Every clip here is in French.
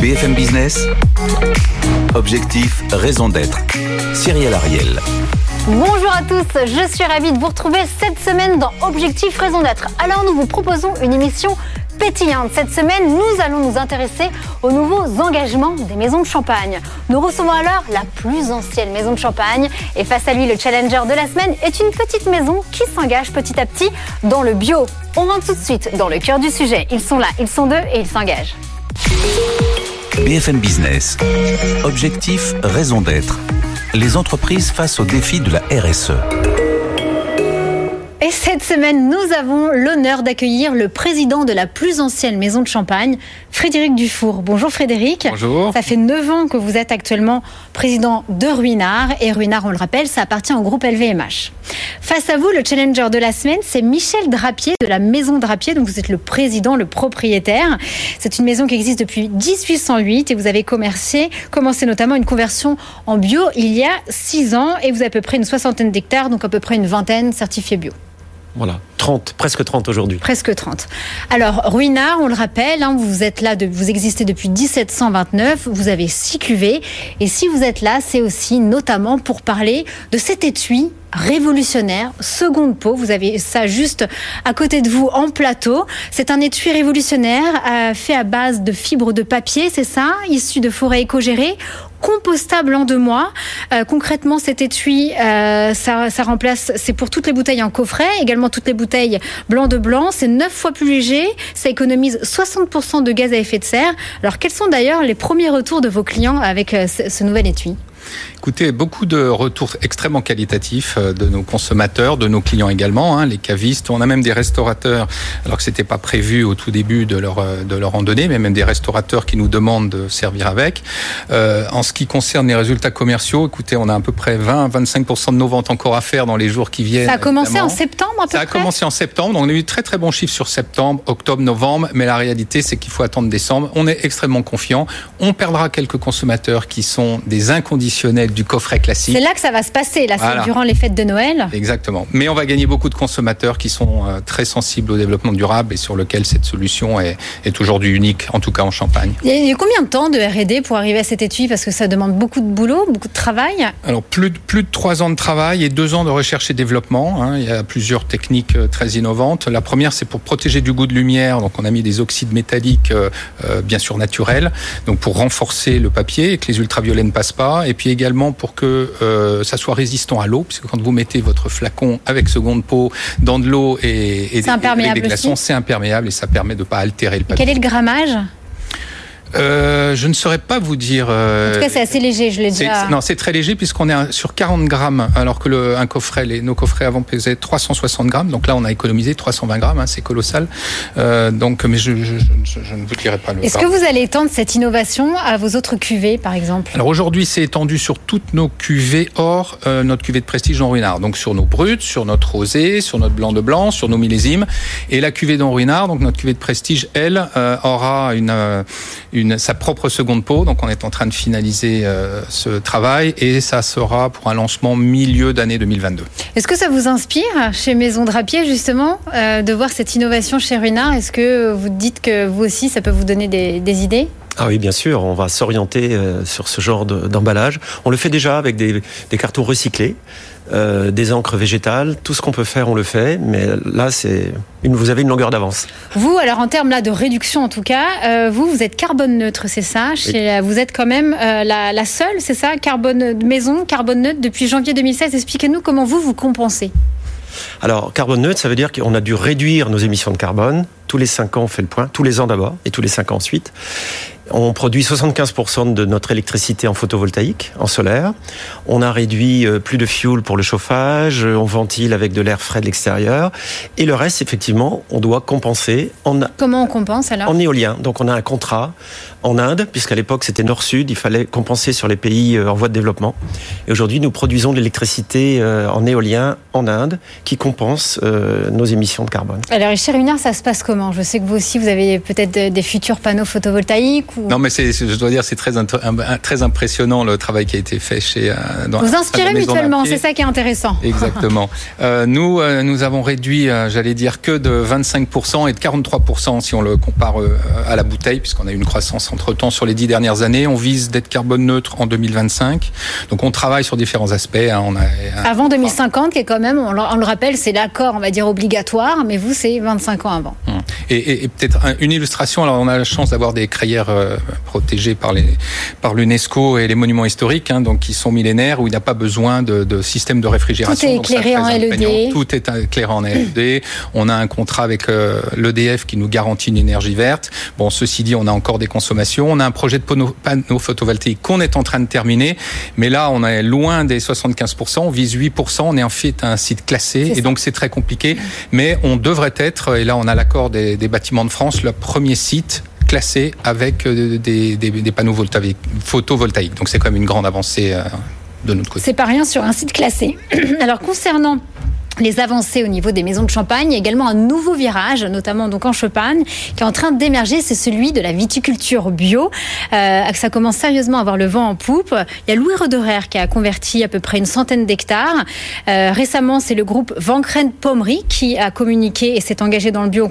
BFM Business, objectif, raison d'être. Cyril Ariel. Bonjour à tous, je suis ravie de vous retrouver cette semaine dans Objectif Raison d'être. Alors nous vous proposons une émission pétillante. Cette semaine, nous allons nous intéresser aux nouveaux engagements des maisons de champagne. Nous recevons alors la plus ancienne maison de champagne et face à lui, le challenger de la semaine est une petite maison qui s'engage petit à petit dans le bio. On rentre tout de suite dans le cœur du sujet. Ils sont là, ils sont deux et ils s'engagent. BFM Business. Objectif, raison d'être. Les entreprises face aux défis de la RSE. Et cette semaine, nous avons l'honneur d'accueillir le président de la plus ancienne maison de champagne, Frédéric Dufour. Bonjour Frédéric. Bonjour. Ça fait 9 ans que vous êtes actuellement président de Ruinard. Et Ruinard, on le rappelle, ça appartient au groupe LVMH. Face à vous, le challenger de la semaine, c'est Michel Drapier de la Maison Drapier. Donc vous êtes le président, le propriétaire. C'est une maison qui existe depuis 1808 et vous avez commercé, commencé notamment une conversion en bio il y a 6 ans et vous avez à peu près une soixantaine d'hectares, donc à peu près une vingtaine certifiés bio. Voilà, 30, presque 30 aujourd'hui. Presque 30. Alors, Ruinard, on le rappelle, hein, vous êtes là, vous existez depuis 1729, vous avez six cuvées. Et si vous êtes là, c'est aussi notamment pour parler de cet étui révolutionnaire, seconde peau. Vous avez ça juste à côté de vous en plateau. C'est un étui révolutionnaire euh, fait à base de fibres de papier, c'est ça, issu de forêts éco-gérées compostable en deux mois. Euh, concrètement, cet étui, euh, ça, remplace, c'est pour toutes les bouteilles en coffret, également toutes les bouteilles blanc de blanc. C'est neuf fois plus léger, ça économise 60% de gaz à effet de serre. Alors, quels sont d'ailleurs les premiers retours de vos clients avec euh, ce nouvel étui? Écoutez, beaucoup de retours extrêmement qualitatifs euh, de nos consommateurs, de nos clients également, hein, les cavistes. On a même des restaurateurs, alors que c'était pas prévu au tout début de leur euh, de leur randonnée, mais même des restaurateurs qui nous demandent de servir avec. Euh, en ce qui concerne les résultats commerciaux, écoutez, on a à peu près 20-25% de nos ventes encore à faire dans les jours qui viennent. Ça a commencé évidemment. en septembre à peu Ça a près commencé en septembre, donc on a eu très très bons chiffres sur septembre, octobre, novembre, mais la réalité c'est qu'il faut attendre décembre. On est extrêmement confiant. On perdra quelques consommateurs qui sont des inconditionnels du coffret classique. C'est là que ça va se passer, là, voilà. durant les fêtes de Noël. Exactement. Mais on va gagner beaucoup de consommateurs qui sont euh, très sensibles au développement durable et sur lequel cette solution est, est aujourd'hui unique, en tout cas en Champagne. Il y a combien de temps de R&D pour arriver à cet étui? Parce que ça demande beaucoup de boulot, beaucoup de travail. Alors plus de, plus de trois ans de travail et deux ans de recherche et développement. Hein. Il y a plusieurs techniques euh, très innovantes. La première, c'est pour protéger du goût de lumière. Donc on a mis des oxydes métalliques, euh, bien sûr naturels, donc pour renforcer le papier et que les ultraviolets ne passent pas. Et puis également pour que euh, ça soit résistant à l'eau, puisque quand vous mettez votre flacon avec seconde peau dans de l'eau et, et des, avec des glaçons, c'est imperméable et ça permet de ne pas altérer le papier. Quel est le grammage? Euh, je ne saurais pas vous dire. Euh, en tout cas, c'est assez léger, je l'ai déjà. Non, c'est très léger puisqu'on est sur 40 grammes, alors que le, un coffret, les, nos coffrets avant pesaient 360 grammes. Donc là, on a économisé 320 grammes, hein, c'est colossal. Euh, donc, mais je, je, je, je, ne vous dirai pas le. Est-ce que vous allez étendre cette innovation à vos autres cuvées, par exemple? Alors aujourd'hui, c'est étendu sur toutes nos cuvées hors euh, notre cuvée de prestige Jean Ruinard. Donc sur nos bruts, sur notre rosé, sur notre blanc de blanc, sur nos millésimes. Et la cuvée d'Henri Ruinard, donc notre cuvée de prestige, elle, euh, aura une, une, sa propre seconde peau. Donc on est en train de finaliser euh, ce travail et ça sera pour un lancement milieu d'année 2022. Est-ce que ça vous inspire chez Maison Drapier justement euh, de voir cette innovation chez Ruinard Est-ce que vous dites que vous aussi ça peut vous donner des, des idées? Ah oui, bien sûr, on va s'orienter euh, sur ce genre d'emballage. On le fait déjà avec des, des cartons recyclés, euh, des encres végétales, tout ce qu'on peut faire, on le fait. Mais là, c'est une, vous avez une longueur d'avance. Vous, alors en termes là de réduction, en tout cas, euh, vous, vous êtes carbone neutre, c'est ça Chez, Vous êtes quand même euh, la, la, seule, c'est ça, carbone maison, carbone neutre depuis janvier 2016. Expliquez-nous comment vous vous compensez. Alors, carbone neutre, ça veut dire qu'on a dû réduire nos émissions de carbone. Tous les 5 ans, on fait le point. Tous les ans d'abord, et tous les 5 ans ensuite. On produit 75% de notre électricité en photovoltaïque, en solaire. On a réduit plus de fuel pour le chauffage. On ventile avec de l'air frais de l'extérieur. Et le reste, effectivement, on doit compenser en... Comment on compense alors En éolien. Donc on a un contrat en Inde, puisqu'à l'époque c'était nord-sud, il fallait compenser sur les pays en voie de développement. Et aujourd'hui, nous produisons de l'électricité en éolien en Inde qui compense euh, nos émissions de carbone. Alors, chez Ruinard, ça se passe comment? Je sais que vous aussi, vous avez peut-être des futurs panneaux photovoltaïques Non, mais c'est, je dois dire, c'est très, très impressionnant le travail qui a été fait chez. Dans Vous inspirez mutuellement, c'est ça qui est intéressant. Exactement. nous, nous avons réduit, j'allais dire, que de 25% et de 43% si on le compare à la bouteille, puisqu'on a eu une croissance entre temps sur les dix dernières années. On vise d'être carbone neutre en 2025. Donc on travaille sur différents aspects. Hein. On a, Avant 2050, qui est quand même, on le, rappelle, c'est l'accord, on va dire obligatoire, mais vous, c'est 25 ans avant. Hum. Et, peut-être une illustration. Alors on a la chance d'avoir des crayères euh, protégées par les par l'UNESCO et les monuments historiques, hein, donc qui sont millénaires où il n'y a pas besoin de, de système de réfrigération. Tout est éclairé en LED. Tout est éclairé en LED. on a un contrat avec euh, l'EDF qui nous garantit une énergie verte. Bon, ceci dit, on a encore des consommations. On a un projet de panneaux, photovoltaïques qu'on est en train de terminer, mais là, on est loin des 75%. On vise 8%. On est en fait un site classé, et donc c'est très compliqué. Mais on devrait être, et là, on a l'accord des, bâtiments de France, le premier site classé avec euh, des, des panneaux photovoltaïques. Donc c'est quand même une grande avancée euh, de notre côté. C'est pas rien sur un site classé. Alors concernant les avancées au niveau des maisons de champagne, il y a également un nouveau virage, notamment donc en Champagne, qui est en train d'émerger, c'est celui de la viticulture bio. Euh, ça commence sérieusement à avoir le vent en poupe. Il y a Louis Roderer qui a converti à peu près une centaine d'hectares. Euh, récemment, c'est le groupe Vancren Pommery qui a communiqué et s'est engagé dans le bio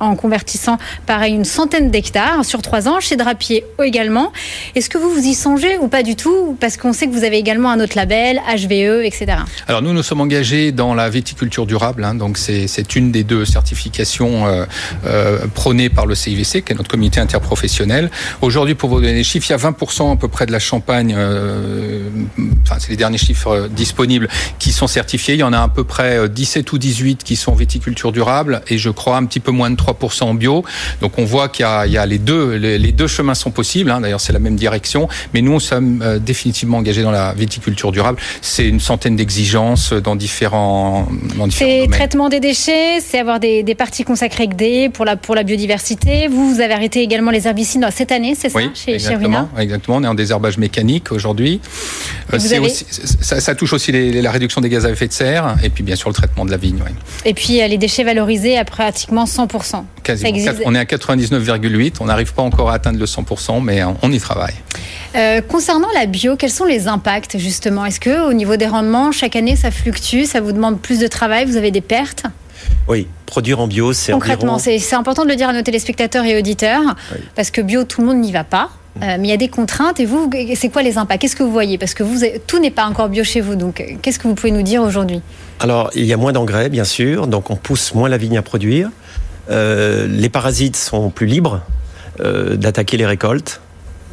en, convertissant pareil une centaine d'hectares sur trois ans. Chez Drapier également. Est-ce que vous vous y songez ou pas du tout? Parce qu'on sait que vous avez également un autre label, HVE, etc. Alors nous, nous sommes engagés dans la viticulture durable. Hein, donc c'est une des deux certifications euh, euh, prônées par le CIVC, qui est notre comité interprofessionnel. Aujourd'hui, pour vous donner les chiffres, il y a 20% à peu près de la Champagne, euh, enfin c'est les derniers chiffres disponibles, qui sont certifiés. Il y en a à peu près 17 ou 18 qui sont viticulture durable et je crois un petit peu moins de 3% en bio. Donc on voit qu'il y, y, a les deux, les, deux chemins sont possibles. Hein, D'ailleurs, c'est la même direction. Mais nous, nous sommes définitivement engagés dans la viticulture durable. C'est une centaine d'exigences dans différents c'est traitement des déchets, c'est avoir des, parties consacrées D pour la, pour la biodiversité. Vous, vous avez arrêté également les herbicides cette année, c'est ça, chez, exactement, Exactement, on est en désherbage mécanique aujourd'hui. Euh, ça, touche aussi la réduction des gaz à effet de serre et puis bien sûr le traitement de la vigne. Et puis euh, les déchets valorisés à pratiquement 100%. Quasiment. On est à 99,8, on n'arrive pas encore à atteindre le 100%, mais on y travaille. Euh, concernant la bio, quels sont les impacts justement? Est-ce que au niveau des rendements, chaque année ça fluctue, ça vous demande plus de travail, vous avez des pertes oui, produire en bio, c'est Concrètement, c'est important de le dire à nos téléspectateurs et auditeurs, parce que bio, tout le monde n'y va pas. Mm. Euh, mais il y a des contraintes et vous, c'est quoi les impacts? Qu'est-ce que vous voyez? Parce que vous, tout n'est pas encore bio chez vous, donc qu'est-ce que vous pouvez nous dire aujourd'hui? Alors, il y a moins d'engrais, bien sûr, donc on pousse moins la vigne à produire. Euh, les parasites sont plus libres d'attaquer les récoltes.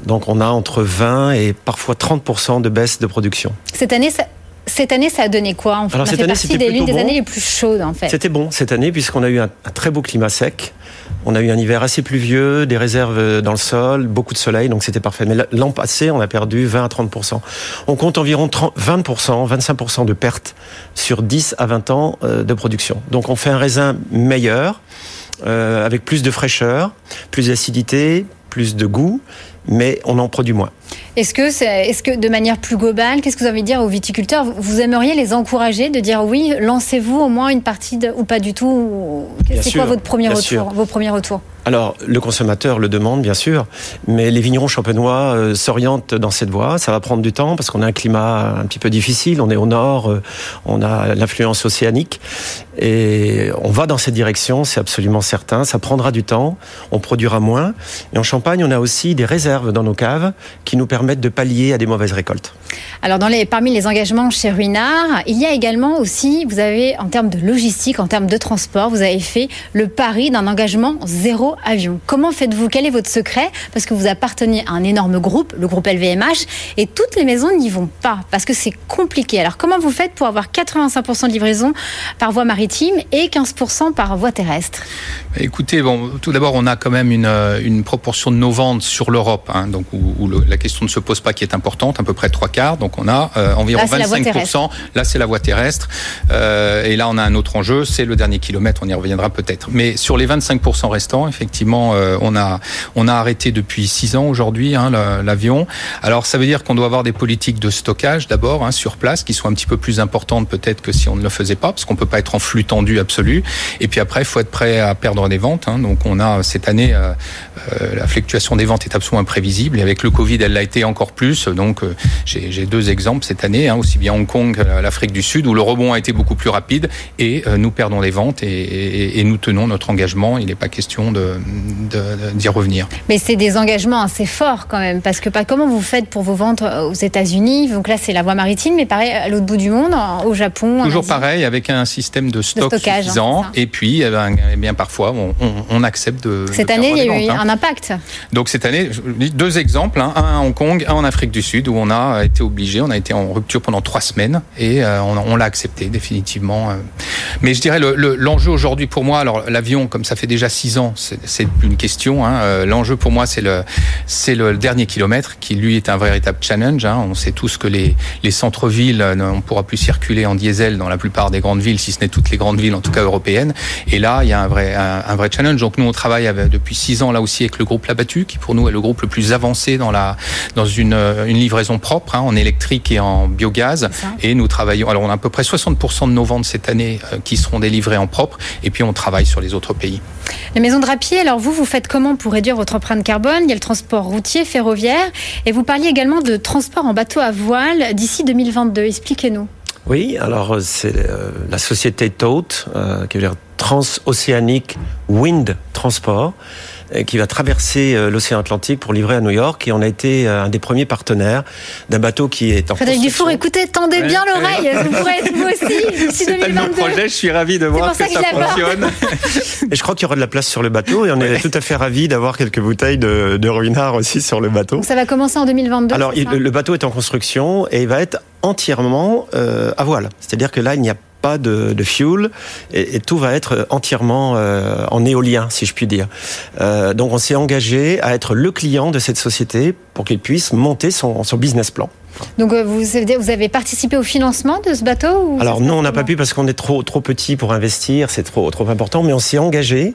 Donc on a entre 20 et parfois 30% de baisse de production. Cette année, ça... Cette année, ça a donné quoi en fait? Alors, cette année, c'était l'une des années les plus chaudes, en fait. C'était bon cette année, puisqu'on a eu un, très beau climat sec. On a eu un hiver assez pluvieux, des réserves dans le sol, beaucoup de soleil, donc c'était parfait. Mais l'an passé, on a perdu 20 à 30% On compte environ 30, 20% 25% de pertes sur 10 à 20 ans euh, de production. Donc on fait un raisin meilleur, euh, avec plus de fraîcheur, plus d'acidité, plus de goût, mais on en produit moins. Est-ce que, est, ce que de manière plus globale, qu'est-ce que vous avez dire aux viticulteurs? Vous, aimeriez les encourager de dire oui, lancez-vous au moins une partie de, ou pas du tout C'est quoi votre premier retour, vos premiers retours? Alors, le consommateur le demande, bien sûr, mais les vignerons champenois euh, s'orientent dans cette voie. Ça va prendre du temps parce qu'on a un climat un petit peu difficile. On est au nord, euh, on a l'influence océanique. Et on va dans cette direction, c'est absolument certain. Ça prendra du temps, on produira moins. Et en Champagne, on a aussi des réserves dans nos caves qui nous permettent de pallier à des mauvaises récoltes. Alors, dans les, parmi les engagements chez Ruinard, il y a également aussi, vous avez, en termes de logistique, en termes de transport, vous avez fait le pari d'un engagement zéro avion. Comment faites-vous? Quel est votre secret? Parce que vous appartenez à un énorme groupe, le groupe LVMH, et toutes les maisons n'y vont pas parce que c'est compliqué. Alors, comment vous faites pour avoir 85% de livraison par voie maritime et 15% par voie terrestre? Écoutez, bon, tout d'abord, on a quand même une, euh, une, proportion de nos ventes sur l'Europe, hein, donc où, la question question ne se pose pas qui est importante, à peu près trois quarts. Donc on a euh, environ Là, c'est la voie 25%. Là, c'est la voie terrestre. Euh, et là, on a un autre enjeu, c'est le dernier kilomètre. On y reviendra peut-être. Mais sur les 25% restants, effectivement, euh, on a on a arrêté depuis six ans aujourd'hui hein, la- l'avion. Alors ça veut dire qu'on doit avoir des politiques de stockage d'abord hein, sur place qui sont un petit peu plus importantes peut-être que si on ne le faisait pas, parce qu'on peut pas être en flux tendu absolu. Et puis après, il faut être prêt à perdre des ventes. hein. Donc on a cette année euh, euh, la fluctuation des ventes est absolument imprévisible. Et avec le Covid, elle l'a été encore plus. Donc euh, j'ai deux exemples cette année, hein, aussi bien Hong Kong que l'Afrique du Sud, où le rebond a été beaucoup plus rapide et euh, nous perdons des ventes et, et- et nous tenons notre engagement. Il n'est pas question de de- d'y revenir. Mais c'est des engagements assez forts quand même, parce que pas comment vous faites pour vos ventes aux États-Unis? Donc là, c'est la voie maritime, mais pareil à l'autre bout du monde, au Japon. Toujours pareil, avec un système de stock stockage, hein, suffisant. et puis, eh ben, eh bien, parfois, on, on- on accepte de. Cette de année, il y a eu hein. un impact. Donc cette année, deux exemples, hein, un à Hong Kong, un en Afrique du Sud, où on a été obligé, on a été en rupture pendant trois semaines et euh, on, l'a accepté définitivement. euh. Mais je dirais le- le- l'enjeu aujourd'hui pour moi, alors l'avion, comme ça fait déjà six ans, c'est plus une question. hein, euh, l'enjeu pour moi, c'est le c'est le dernier kilomètre qui lui est un véritable challenge. hein. On sait tous que les les centres-villes, on pourra plus circuler en diesel dans la plupart des grandes villes, si ce n'est toutes les grandes villes, en tout cas européennes. Et là, il y a un vrai un, un vrai challenge. Donc nous, on travaille avec- depuis six ans là aussi avec le groupe Labattu, qui pour nous est le groupe le plus avancé dans la dans une euh, une livraison propre hein, en électrique et en biogaz. Et nous travaillons. Alors on a à peu près 60% de nos ventes cette année euh, qui seront délivrées en propre. Et puis on travaille sur les autres pays. Les maisons de rapier, alors vous, vous faites comment pour réduire votre empreinte carbone? Il y a le transport routier, ferroviaire, et vous parliez également de transport en bateau à voile d'ici 2022. Expliquez-nous. Oui, alors c'est euh, la société TOTE, euh, qui veut dire Transocéanique Wind Transport, qui va traverser euh, l'océan Atlantique pour livrer à New York. Et on a été euh, un des premiers partenaires d'un bateau qui est en Frédéric construction. Dufour, écoutez, tendez Ouais. bien l'oreille. Vous pourrez être vous aussi C'est un de nos 2022. projets. Je suis ravi de voir ça que ça l'aborde. fonctionne. Et je crois qu'il y aura de la place sur le bateau. Et on est tout à fait ravis d'avoir quelques bouteilles de, de ruinard aussi sur le bateau. Donc ça va commencer en 2022. Alors, il- ça? le bateau est en construction et il va être entièrement euh, à voile. C'est-à-dire que là, il n'y a pas de, de fuel et, tout va être entièrement euh, en éolien, si je puis dire. Euh, donc, on s'est engagé à être le client de cette société pour qu'il puisse monter son, son business plan. Donc euh, vous, avez- vous avez participé au financement de ce bateau ou Alors non, on n'a pas pu parce qu'on est trop trop petit pour investir, c'est trop trop important, mais on s'est engagé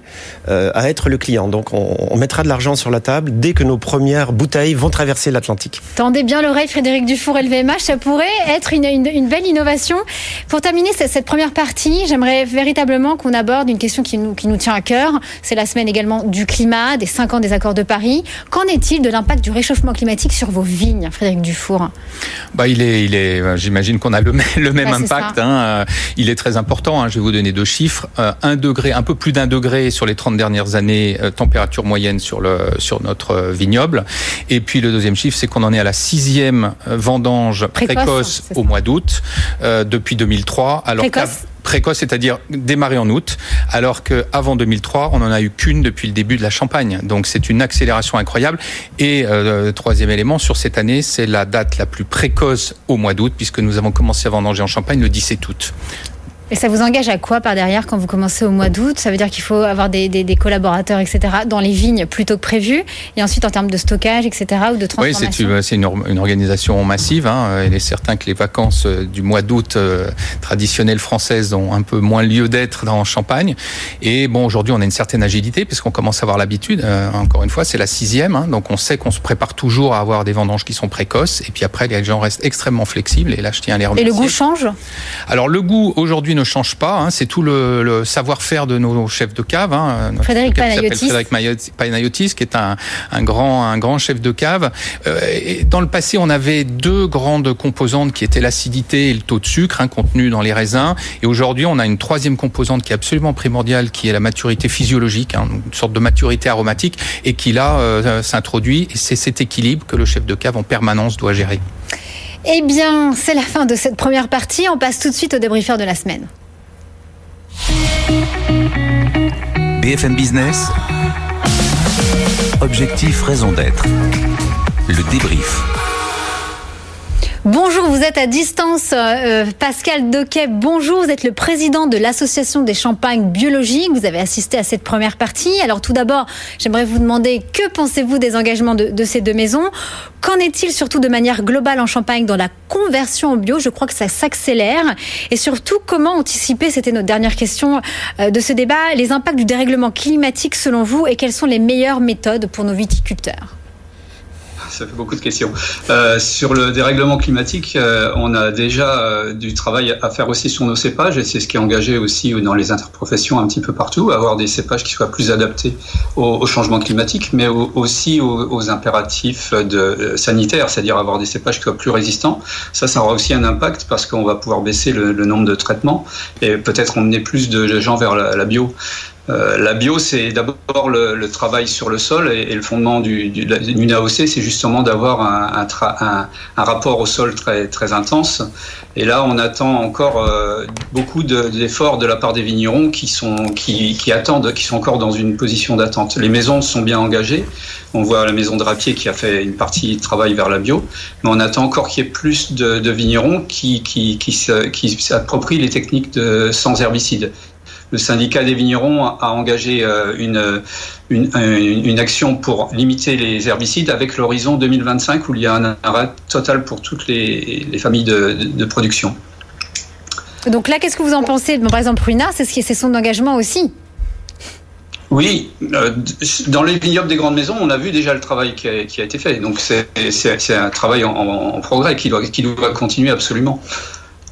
euh, à être le client. Donc on, on mettra de l'argent sur la table dès que nos premières bouteilles vont traverser l'Atlantique. Tendez bien l'oreille, Frédéric Dufour, LVMH, ça pourrait être une, une- une belle innovation. Pour terminer cette, cette première partie, j'aimerais véritablement qu'on aborde une question qui nous, qui nous tient à cœur. C'est la semaine également du climat, des 5 ans des accords de Paris. Qu'en est-il de l'impact du réchauffement climatique sur vos vignes, Frédéric Dufour? Bah, il est, il est. euh, J'imagine qu'on a le, même- le même impact. hein. Euh, Il est très important. hein. Je vais vous donner deux chiffres. Euh, un degré, un peu plus d'un degré sur les 30 dernières années, température moyenne sur le sur notre vignoble. Et puis le deuxième chiffre, c'est qu'on en est à la sixième vendange Précoce, au mois d'août euh, depuis 2003. Alors Précoce précoce, c'est-à-dire démarré en août, alors que avant 2003, on n'en a eu qu'une depuis le début de la Champagne. Donc c'est une accélération incroyable. Et euh, troisième élément sur cette année, c'est la date la plus précoce au mois d'août, puisque nous avons commencé à vendanger en Champagne le 17 août. Et ça vous engage à quoi par derrière quand vous commencez au mois d'août? Ça veut dire qu'il faut avoir des, des- des collaborateurs, etc., dans les vignes plutôt que prévu. Et ensuite, en termes de stockage, etc., ou de Oui, transformation? c'est une, c'est une, or- une organisation massive. Hein. Il est certain que les vacances euh, du mois d'août euh, traditionnelles françaises ont un peu moins lieu d'être dans Champagne. Et bon, aujourd'hui, on a une certaine agilité puisqu'on commence à avoir l'habitude. Euh, encore une fois, c'est la sixième, hein. donc on sait qu'on se prépare toujours à avoir des vendanges qui sont précoces. Et puis après, les gens restent extrêmement flexibles. Et là, je tiens à les Et remercier. le goût change? Alors le goût aujourd'hui ne change pas. hein. C'est tout le, le savoir-faire de nos chefs de cave. Hein. Frédéric Panayotis. Frédéric Panayotis, qui est un, un grand un grand chef de cave. Euh, et dans le passé, on avait deux grandes composantes qui étaient l'acidité et le taux de sucre hein, contenu dans les raisins. Et aujourd'hui, on a une troisième composante qui est absolument primordiale, qui est la maturité physiologique, hein, une sorte de maturité aromatique, et qui là euh, s'introduit. Et c'est cet équilibre que le chef de cave en permanence doit gérer. Eh bien, c'est la fin de cette première partie. On passe tout de suite au débriefeur de la semaine. BFM Business. Objectif raison d'être. Le débrief. Bonjour, vous êtes à distance. Euh, Pascal Doquet, bonjour. Vous êtes le président de l'Association des champagnes biologiques. Vous avez assisté à cette première partie. Alors tout d'abord, j'aimerais vous demander que pensez-vous des engagements de, de ces deux maisons? Qu'en est-il surtout de manière globale en Champagne dans la conversion au bio? Je crois que ça s'accélère. Et surtout, comment anticiper, c'était notre dernière question euh, de ce débat, les impacts du dérèglement climatique selon vous et quelles sont les meilleures méthodes pour nos viticulteurs? ça fait beaucoup de questions. Euh, sur le dérèglement climatique, euh, on a déjà euh, du travail à faire aussi sur nos cépages, et c'est ce qui est engagé aussi dans les interprofessions un petit peu partout, avoir des cépages qui soient plus adaptés au, au changement climatique, mais au, aussi aux, impératifs sanitaires, c'est-à-dire avoir des cépages qui soient plus résistants. Ça, ça aura aussi un impact parce qu'on va pouvoir baisser le, nombre de traitements et peut-être emmener plus de gens vers la bio. Euh, la bio, c'est d'abord le, travail sur le sol et, le fondement du, du, d'une AOC, c'est justement d'avoir un, rapport au sol très, intense. Et là, on attend encore euh, beaucoup de, d'efforts de la part des vignerons qui, sont, qui, attendent, qui sont encore dans une position d'attente. Les maisons sont bien engagées. On voit la maison de Rapier qui a fait une partie de travail vers la bio, mais on attend encore qu'il y ait plus de, vignerons qui, s'approprient les techniques sans herbicides le syndicat des vignerons a engagé euh, une, une, une, action pour limiter les herbicides avec l'horizon 2025 où il y a un arrêt total pour toutes les, les familles de, de, production. Donc là, qu'est-ce que vous en pensez? Par exemple, Ruina, c'est ce son engagement aussi. Oui, euh, dans les vignobles des grandes maisons, on a vu déjà le travail qui a, qui a été fait. Donc c'est un travail en, en, progrès qui doit, qui doit continuer absolument.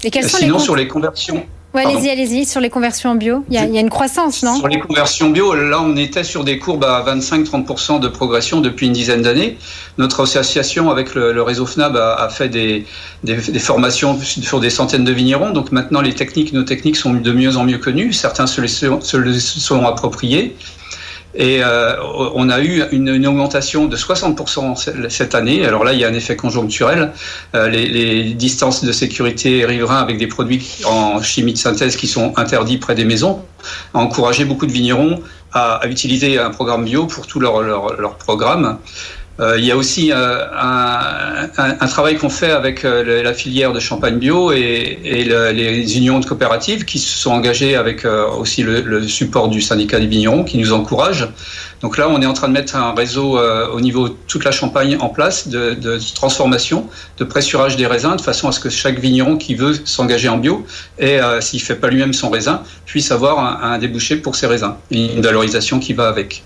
Et quelles sont Sinon, les sur les conversions. Ouais, allez-y, allez-y, sur les conversions en bio. Il y, a, il y, a, une croissance, non Sur les conversions bio, là, on était sur des courbes à 25-30% de progression depuis une dizaine d'années. Notre association, avec le, le réseau FNAB, a, a fait des, des, des, formations sur des centaines de vignerons. Donc maintenant, les techniques, nos techniques sont de mieux en mieux connues. Certains se les, se les sont appropriés. Et euh, on a eu une, une, augmentation de 60% cette année. Alors là, il y a un effet conjoncturel. Euh, les, les, distances de sécurité riverains avec des produits en chimie de synthèse qui sont interdits près des maisons a encouragé beaucoup de vignerons à, à utiliser un programme bio pour tout leur, leur, leur programme. Euh, il y a aussi euh, un, travail qu'on fait avec euh, la filière de champagne bio et, et le, les unions de coopératives qui se sont engagées avec aussi le, support du syndicat des vignerons qui nous encourage. Donc là, on est en train de mettre un réseau au niveau de toute la Champagne en place de, transformation, de pressurage des raisins, de façon à ce que chaque vigneron qui veut s'engager en bio et s'il fait pas lui-même son raisin puisse avoir un, un débouché pour ses raisins, une valorisation qui va avec.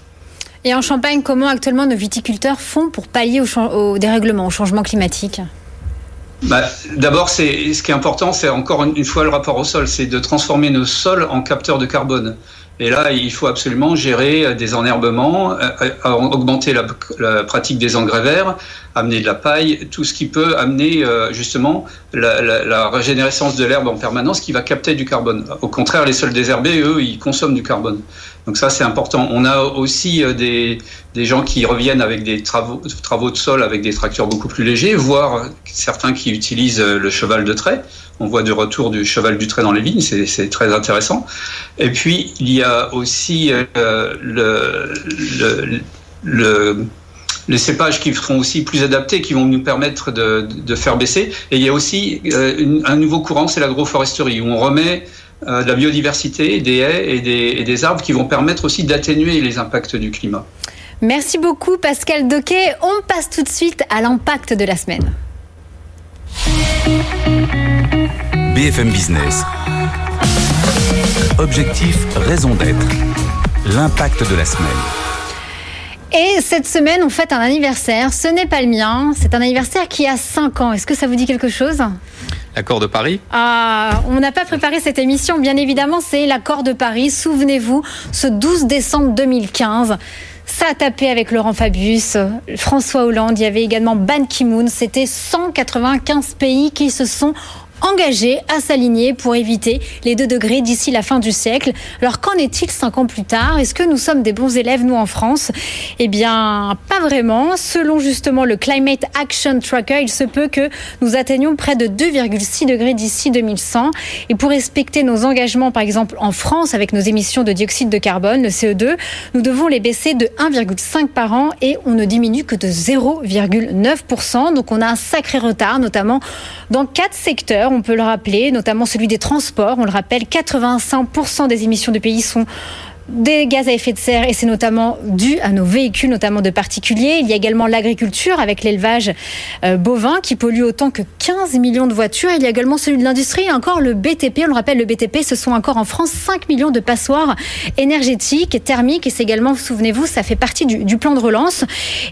Et en Champagne, comment actuellement nos viticulteurs font pour pallier au, dérèglement, au changement climatique? Bah, D'abord, ce qui est important, c'est encore une fois le rapport au sol, c'est de transformer nos sols en capteurs de carbone. Et là, il faut absolument gérer des enherbements, augmenter la, pratique des engrais verts, amener de la paille, tout ce qui peut amener justement la, la, la régénérescence de l'herbe en permanence qui va capter du carbone. Au contraire, les sols désherbés, eux, ils consomment du carbone. Donc ça, c'est important. On a aussi des, des gens qui reviennent avec des travaux, travaux de sol avec des tracteurs beaucoup plus légers, voire certains qui utilisent le cheval de trait. On voit du retour du cheval du trait dans les vignes, c'est très intéressant. Et puis, il y a aussi euh, le, le, le les cépages qui seront aussi plus adaptés, qui vont nous permettre de, de faire baisser. Et il y a aussi euh, un nouveau courant, c'est l'agroforesterie, où on remet euh, de la biodiversité, des haies et des, et des arbres qui vont permettre aussi d'atténuer les impacts du climat. Merci beaucoup Pascal Doquet. On passe tout de suite à l'impact de la semaine. BFM Business. Objectif, raison d'être. L'impact de la semaine. Et cette semaine, on fête un anniversaire. Ce n'est pas le mien. C'est un anniversaire qui a 5 ans. Est-ce que ça vous dit quelque chose? L'accord de Paris Ah, on n'a pas préparé cette émission, bien évidemment, c'est l'accord de Paris. Souvenez-vous, ce 12 décembre 2015. Ça a tapé avec Laurent Fabius, François Hollande, il y avait également Ban Ki-moon. C'était 195 pays qui se sont engagés à s'aligner pour éviter les 2 degrés d'ici la fin du siècle. Alors qu'en est-il 5 ans plus tard? Est-ce que nous sommes des bons élèves, nous, en France? Eh bien, pas vraiment. Selon justement le Climate Action Tracker, il se peut que nous atteignions près de 2,6 degrés d'ici 2100. Et pour respecter nos engagements, par exemple en France, avec nos émissions de dioxyde de carbone, le CO2, nous devons les baisser de 1,5 par an et on ne diminue que de 0,9%. Donc on a un sacré retard, notamment dans quatre secteurs, on peut le rappeler, notamment celui des transports. On le rappelle, 85% des émissions du pays sont des gaz à effet de serre et c'est notamment dû à nos véhicules, notamment de particuliers. Il y a également l'agriculture avec l'élevage euh, bovin qui pollue autant que 15 millions de voitures. Il y a également celui de l'industrie encore le BTP. On le rappelle, le BTP, ce sont encore en France 5 millions de passoires énergétiques thermiques et c'est également, souvenez-vous, ça fait partie du, plan de relance.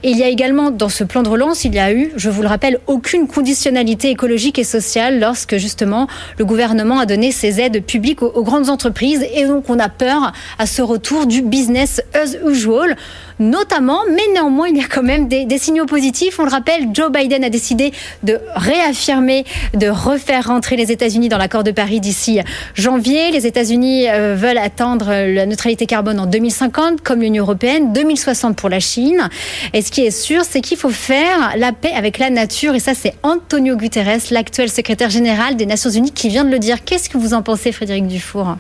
Et il y a également dans ce plan de relance, il y a eu, je vous le rappelle, aucune conditionnalité écologique et sociale lorsque justement le gouvernement a donné ses aides publiques aux grandes entreprises et donc on a peur à ce retour du business as usual, notamment, mais néanmoins, il y a quand même des, signaux positifs. On le rappelle, Joe Biden a décidé de réaffirmer, de refaire rentrer les États-Unis dans l'accord de Paris d'ici janvier. Les États-Unis euh, veulent atteindre la neutralité carbone en 2050, comme l'Union européenne, 2060 pour la Chine. Et ce qui est sûr, c'est qu'il faut faire la paix avec la nature. Et ça, c'est Antonio Guterres, l'actuel secrétaire général des Nations Unies, qui vient de le dire. Qu'est-ce que vous en pensez, Frédéric Dufour?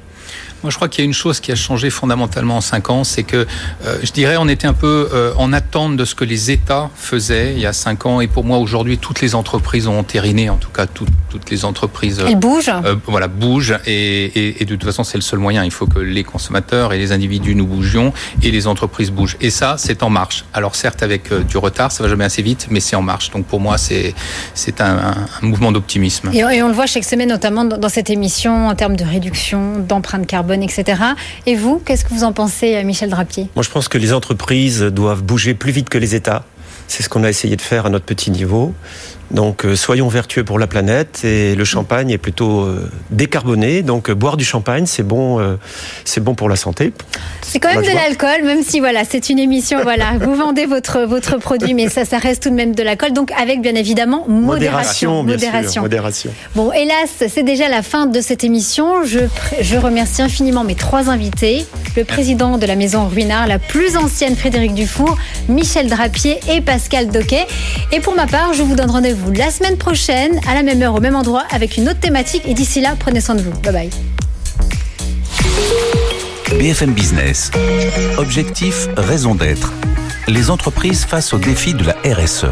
Moi, je crois qu'il y a une chose qui a changé fondamentalement en cinq ans, c'est que euh, je dirais on était un peu euh, en attente de ce que les États faisaient il y a cinq ans, et pour moi aujourd'hui toutes les entreprises ont entériné, en tout cas tout, toutes les entreprises. Elles bougent. Euh, voilà, bougent, et, et, et, de toute façon c'est le seul moyen. Il faut que les consommateurs et les individus nous bougions et les entreprises bougent. Et ça, c'est en marche. Alors certes avec euh, du retard, ça va jamais assez vite, mais c'est en marche. Donc pour moi, c'est c'est un, un, mouvement d'optimisme. Et, et, on le voit chaque semaine, notamment dans cette émission, en termes de réduction, d'empreinte carbone etc. Et vous, qu'est-ce que vous en pensez, Michel Drapier? Moi, je pense que les entreprises doivent bouger plus vite que les États. C'est ce qu'on a essayé de faire à notre petit niveau. Donc euh, soyons vertueux pour la planète et le champagne est plutôt euh, décarboné. Donc euh, boire du champagne, c'est bon, c'est bon pour la santé. C'est quand même de l'alcool, même si voilà, c'est une émission. Voilà, vous vendez votre votre produit, mais ça, ça reste tout de même de l'alcool. Donc avec bien évidemment modération, modération. Modération. Sûr, modération. Bon, hélas, c'est déjà la fin de cette émission. Je je remercie infiniment mes trois invités le président de la maison Ruinard, la plus ancienne Frédéric Dufour, Michel Drapier et Pascal Doquet. Et pour ma part, je vous donne rendez-vous la semaine prochaine, à la même heure, au même endroit, avec une autre thématique. Et d'ici là, prenez soin de vous. Bye bye. BFM Business. Objectif, raison d'être. Les entreprises face au défi de la RSE.